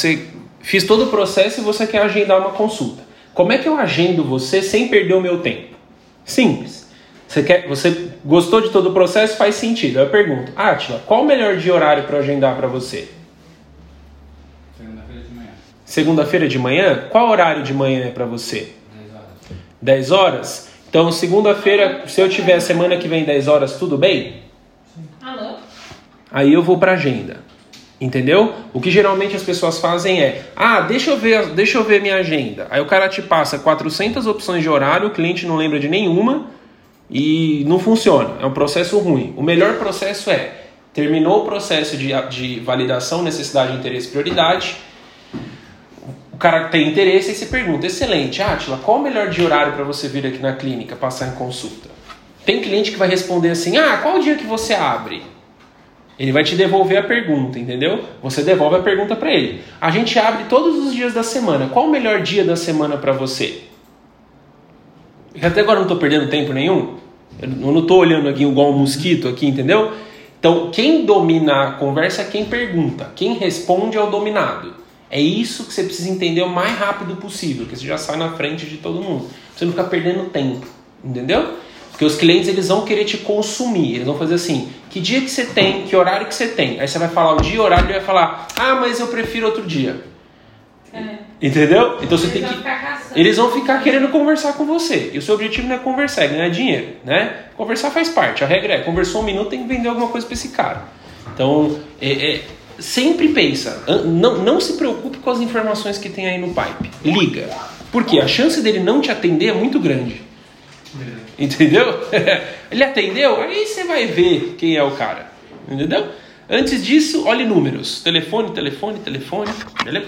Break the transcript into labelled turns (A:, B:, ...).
A: você fiz todo o processo e você quer agendar uma consulta. Como é que eu agendo você sem perder o meu tempo? Simples. Você, quer, você gostou de todo o processo? Faz sentido. Eu pergunto, Atila, qual o melhor dia horário para agendar para você?
B: Segunda-feira de manhã.
A: Segunda-feira de manhã? Qual horário de manhã é para você?
B: 10 horas.
A: 10 horas? Então, segunda-feira, se eu tiver semana que vem 10 horas, tudo bem?
C: Alô?
A: Aí eu vou para agenda. Entendeu? O que geralmente as pessoas fazem é: "Ah, deixa eu ver, deixa eu ver minha agenda". Aí o cara te passa 400 opções de horário, o cliente não lembra de nenhuma e não funciona. É um processo ruim. O melhor processo é: terminou o processo de, de validação, necessidade, interesse, prioridade. O cara tem interesse e se pergunta: "Excelente, Atila, qual o melhor dia horário para você vir aqui na clínica passar em consulta?". Tem cliente que vai responder assim: "Ah, qual o dia que você abre?". Ele vai te devolver a pergunta, entendeu? Você devolve a pergunta para ele. A gente abre todos os dias da semana. Qual o melhor dia da semana para você? Até agora não estou perdendo tempo nenhum. Eu não estou olhando aqui igual um mosquito aqui, entendeu? Então, quem domina a conversa é quem pergunta. Quem responde é o dominado. É isso que você precisa entender o mais rápido possível, que você já sai na frente de todo mundo. Você não fica perdendo tempo, entendeu? Porque os clientes eles vão querer te consumir. Eles vão fazer assim: que dia que você tem, que horário que você tem. Aí você vai falar o dia, o horário, ele vai falar: ah, mas eu prefiro outro dia.
C: É.
A: Entendeu? Então você
C: Eles
A: tem que. Eles vão ficar querendo conversar com você. E o seu objetivo não é conversar, é ganhar dinheiro, né? Conversar faz parte. A regra é: conversou um minuto, tem que vender alguma coisa para esse cara. Então, é, é, sempre pensa, não, não se preocupe com as informações que tem aí no pipe. Liga. Porque a chance dele não te atender é muito grande. Entendeu? Ele atendeu, aí você vai ver quem é o cara. Entendeu? Antes disso, olhe números. Telefone, telefone, telefone. Beleza?